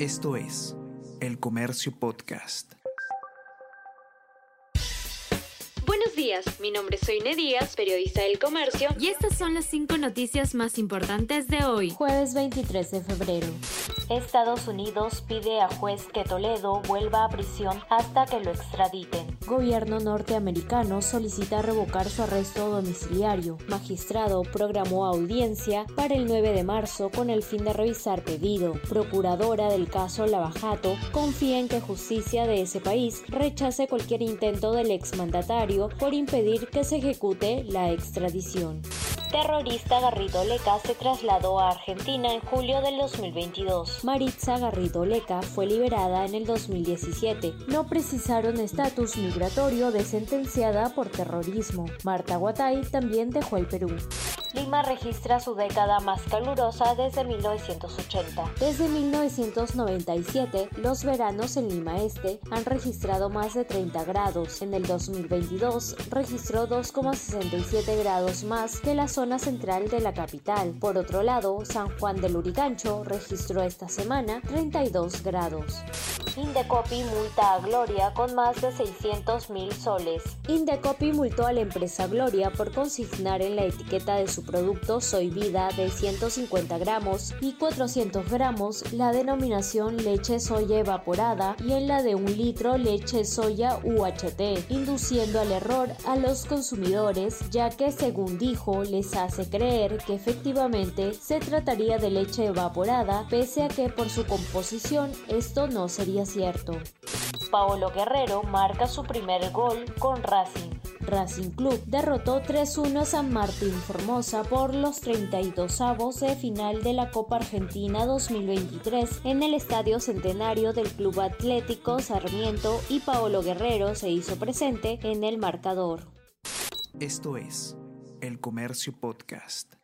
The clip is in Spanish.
Esto es El Comercio Podcast. Buenos días, mi nombre es Soine Díaz, periodista del Comercio, y estas son las cinco noticias más importantes de hoy, jueves 23 de febrero. Estados Unidos pide a juez que Toledo vuelva a prisión hasta que lo extraditen. Gobierno norteamericano solicita revocar su arresto domiciliario. Magistrado programó audiencia para el 9 de marzo con el fin de revisar pedido. Procuradora del caso Lavajato confía en que justicia de ese país rechace cualquier intento del exmandatario por impedir que se ejecute la extradición terrorista Garrido Leca se trasladó a Argentina en julio del 2022. Maritza Garrido Leca fue liberada en el 2017. No precisaron estatus migratorio de sentenciada por terrorismo. Marta Guatay también dejó el Perú. Lima registra su década más calurosa desde 1980. Desde 1997, los veranos en Lima Este han registrado más de 30 grados. En el 2022 registró 2,67 grados más que la zona central de la capital. Por otro lado, San Juan del Urigancho registró esta semana 32 grados. Indecopi multa a Gloria con más de 600 mil soles. Indecopi multó a la empresa Gloria por consignar en la etiqueta de su producto Soy Vida de 150 gramos y 400 gramos la denominación leche soya evaporada y en la de un litro leche soya UHT, induciendo al error a los consumidores ya que según dijo les hace creer que efectivamente se trataría de leche evaporada pese a que por su composición esto no sería cierto. Paolo Guerrero marca su primer gol con Racing. Racing Club derrotó 3-1 a San Martín Formosa por los 32 avos de final de la Copa Argentina 2023 en el Estadio Centenario del Club Atlético Sarmiento y Paolo Guerrero se hizo presente en el marcador. Esto es El Comercio Podcast.